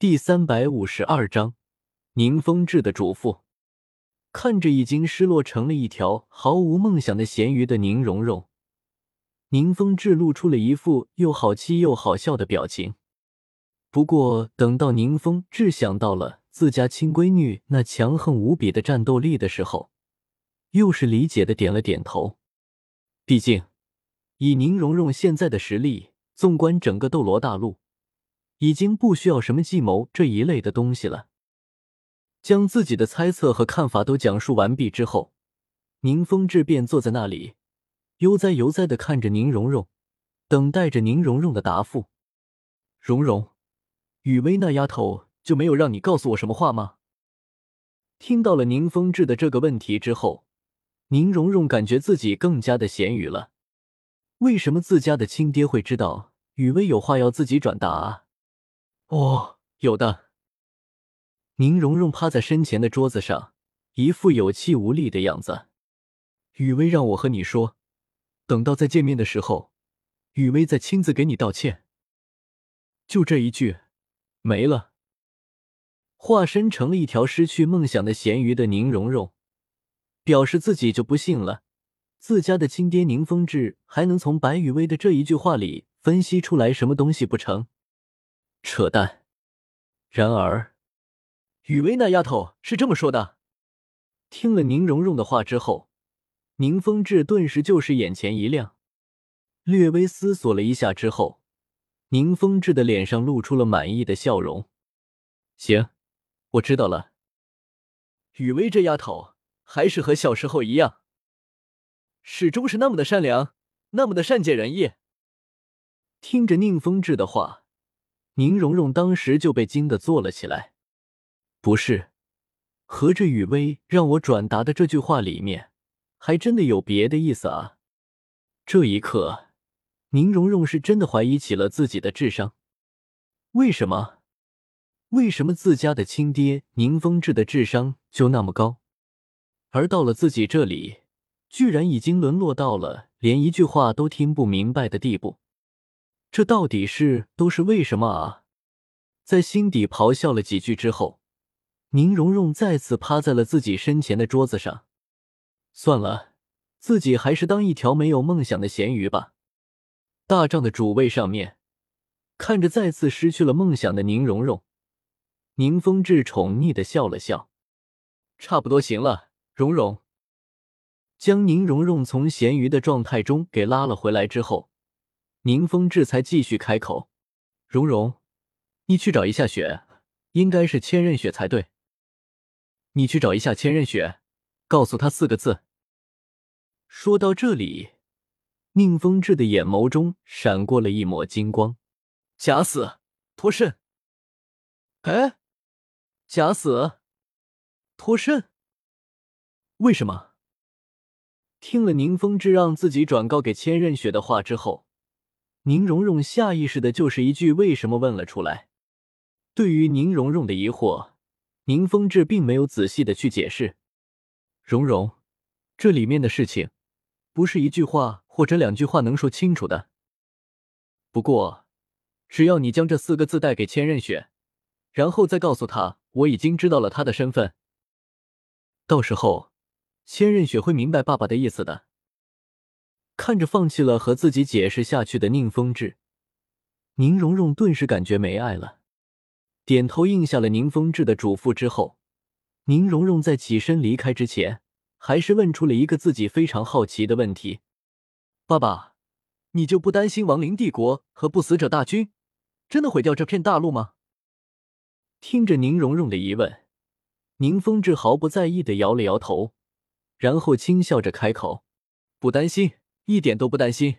第三百五十二章，宁风致的嘱咐。看着已经失落成了一条毫无梦想的咸鱼的宁荣荣，宁风致露出了一副又好气又好笑的表情。不过，等到宁风致想到了自家亲闺女那强横无比的战斗力的时候，又是理解的点了点头。毕竟，以宁荣荣现在的实力，纵观整个斗罗大陆，已经不需要什么计谋这一类的东西了。将自己的猜测和看法都讲述完毕之后，宁风致便坐在那里，悠哉悠哉的看着宁荣荣，等待着宁荣荣的答复。荣荣，雨薇那丫头就没有让你告诉我什么话吗？听到了宁风致的这个问题之后，宁荣荣感觉自己更加的咸鱼了。为什么自家的亲爹会知道雨薇有话要自己转达啊？哦，有的。宁荣荣趴在身前的桌子上，一副有气无力的样子。雨薇让我和你说，等到再见面的时候，雨薇再亲自给你道歉。就这一句，没了。化身成了一条失去梦想的咸鱼的宁荣荣，表示自己就不信了，自家的亲爹宁风致还能从白雨薇的这一句话里分析出来什么东西不成？扯淡。然而。雨薇那丫头是这么说的。听了宁荣荣的话之后，宁风致顿时就是眼前一亮，略微思索了一下之后，宁风致的脸上露出了满意的笑容。行，我知道了。雨薇这丫头还是和小时候一样，始终是那么的善良，那么的善解人意。听着宁风致的话，宁荣荣当时就被惊得坐了起来。不是，合着雨薇让我转达的这句话里面，还真的有别的意思啊！这一刻，宁荣荣是真的怀疑起了自己的智商。为什么？为什么自家的亲爹宁风致的智商就那么高，而到了自己这里，居然已经沦落到了连一句话都听不明白的地步？这到底是都是为什么啊？在心底咆哮了几句之后。宁荣荣再次趴在了自己身前的桌子上。算了，自己还是当一条没有梦想的咸鱼吧。大帐的主位上面，看着再次失去了梦想的宁荣荣，宁风致宠溺的笑了笑。差不多行了，荣荣。将宁荣荣从咸鱼的状态中给拉了回来之后，宁风致才继续开口：“荣荣，你去找一下雪，应该是千仞雪才对。”你去找一下千仞雪，告诉他四个字。说到这里，宁风致的眼眸中闪过了一抹金光。假死脱身。哎，假死脱身？为什么？听了宁风致让自己转告给千仞雪的话之后，宁荣荣下意识的就是一句“为什么”问了出来。对于宁荣荣的疑惑。宁风致并没有仔细的去解释，荣荣，这里面的事情不是一句话或者两句话能说清楚的。不过，只要你将这四个字带给千仞雪，然后再告诉他我已经知道了他的身份，到时候千仞雪会明白爸爸的意思的。看着放弃了和自己解释下去的宁风致，宁荣荣顿时感觉没爱了。点头应下了宁风致的嘱咐之后，宁荣荣在起身离开之前，还是问出了一个自己非常好奇的问题：“爸爸，你就不担心亡灵帝国和不死者大军真的毁掉这片大陆吗？”听着宁荣荣的疑问，宁风致毫不在意的摇了摇头，然后轻笑着开口：“不担心，一点都不担心。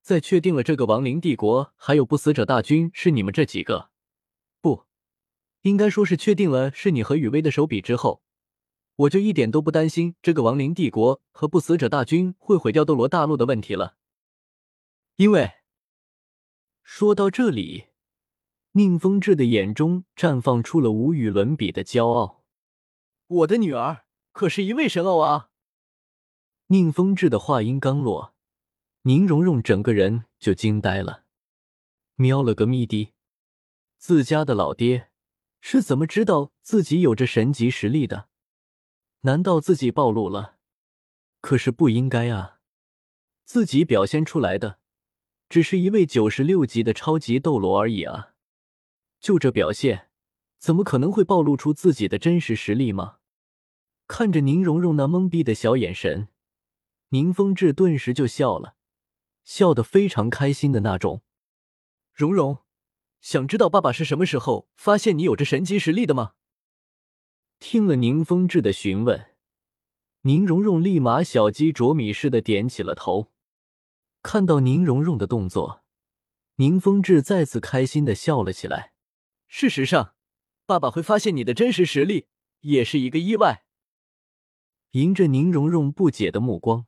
在确定了这个亡灵帝国还有不死者大军是你们这几个。”不，应该说是确定了是你和雨薇的手笔之后，我就一点都不担心这个亡灵帝国和不死者大军会毁掉斗罗大陆的问题了。因为说到这里，宁风致的眼中绽放出了无与伦比的骄傲。我的女儿可是一位神偶啊！宁风致的话音刚落，宁荣荣整个人就惊呆了，喵了个咪的。自家的老爹是怎么知道自己有着神级实力的？难道自己暴露了？可是不应该啊！自己表现出来的只是一位九十六级的超级斗罗而已啊！就这表现，怎么可能会暴露出自己的真实实力吗？看着宁荣荣那懵逼的小眼神，宁风致顿时就笑了，笑得非常开心的那种。荣荣，想知道爸爸是什么时候发现你有着神级实力的吗？听了宁风致的询问，宁荣荣立马小鸡啄米似的点起了头。看到宁荣荣的动作，宁风致再次开心的笑了起来。事实上，爸爸会发现你的真实实力也是一个意外。迎着宁荣荣不解的目光，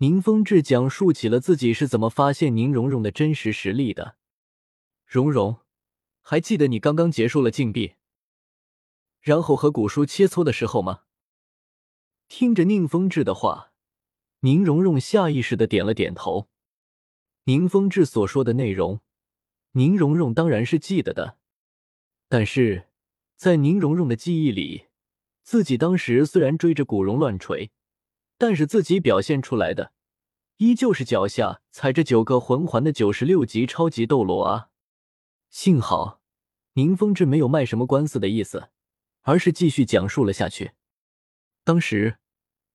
宁风致讲述起了自己是怎么发现宁荣荣的真实实力的。荣荣，还记得你刚刚结束了禁闭？然后和古书切磋的时候吗？听着宁风致的话，宁荣荣下意识的点了点头。宁风致所说的内容，宁荣荣当然是记得的。但是，在宁荣荣的记忆里，自己当时虽然追着古荣乱锤，但是自己表现出来的，依旧是脚下踩着九个魂环的九十六级超级斗罗啊！幸好，宁风致没有卖什么官司的意思。而是继续讲述了下去。当时，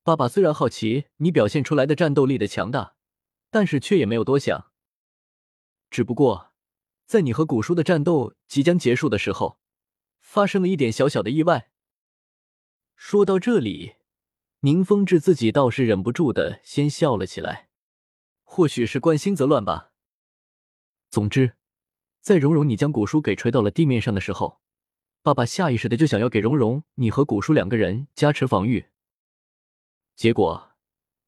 爸爸虽然好奇你表现出来的战斗力的强大，但是却也没有多想。只不过，在你和古叔的战斗即将结束的时候，发生了一点小小的意外。说到这里，宁风致自己倒是忍不住的先笑了起来。或许是关心则乱吧。总之，在蓉蓉你将古书给锤到了地面上的时候。爸爸下意识的就想要给蓉蓉你和古叔两个人加持防御，结果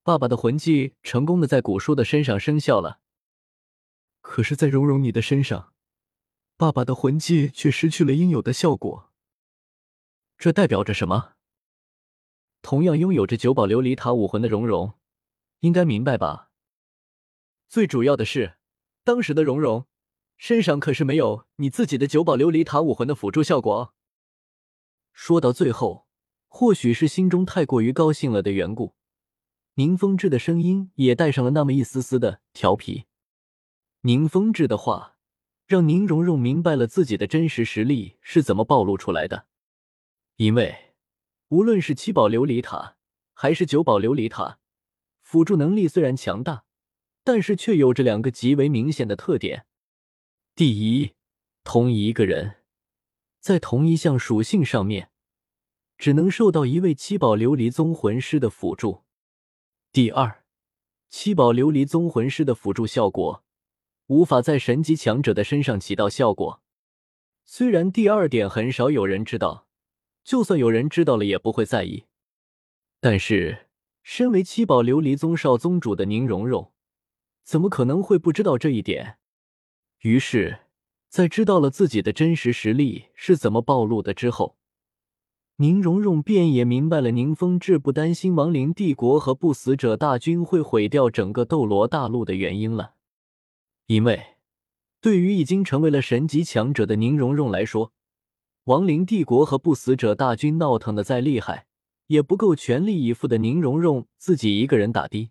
爸爸的魂技成功的在古叔的身上生效了。可是，在蓉蓉你的身上，爸爸的魂技却失去了应有的效果。这代表着什么？同样拥有着九宝琉璃塔武魂的荣荣，应该明白吧？最主要的是，当时的荣荣。身上可是没有你自己的九宝琉璃塔武魂的辅助效果。说到最后，或许是心中太过于高兴了的缘故，宁风致的声音也带上了那么一丝丝的调皮。宁风致的话让宁荣荣明白了自己的真实实力是怎么暴露出来的，因为无论是七宝琉璃塔还是九宝琉璃塔，辅助能力虽然强大，但是却有着两个极为明显的特点。第一，同一个人在同一项属性上面，只能受到一位七宝琉璃宗魂师的辅助。第二，七宝琉璃宗魂师的辅助效果无法在神级强者的身上起到效果。虽然第二点很少有人知道，就算有人知道了也不会在意，但是身为七宝琉璃宗少宗主的宁荣荣，怎么可能会不知道这一点？于是，在知道了自己的真实实力是怎么暴露的之后，宁荣荣便也明白了宁风致不担心亡灵帝国和不死者大军会毁掉整个斗罗大陆的原因了。因为，对于已经成为了神级强者的宁荣荣来说，亡灵帝国和不死者大军闹腾的再厉害，也不够全力以赴的宁荣荣自己一个人打的。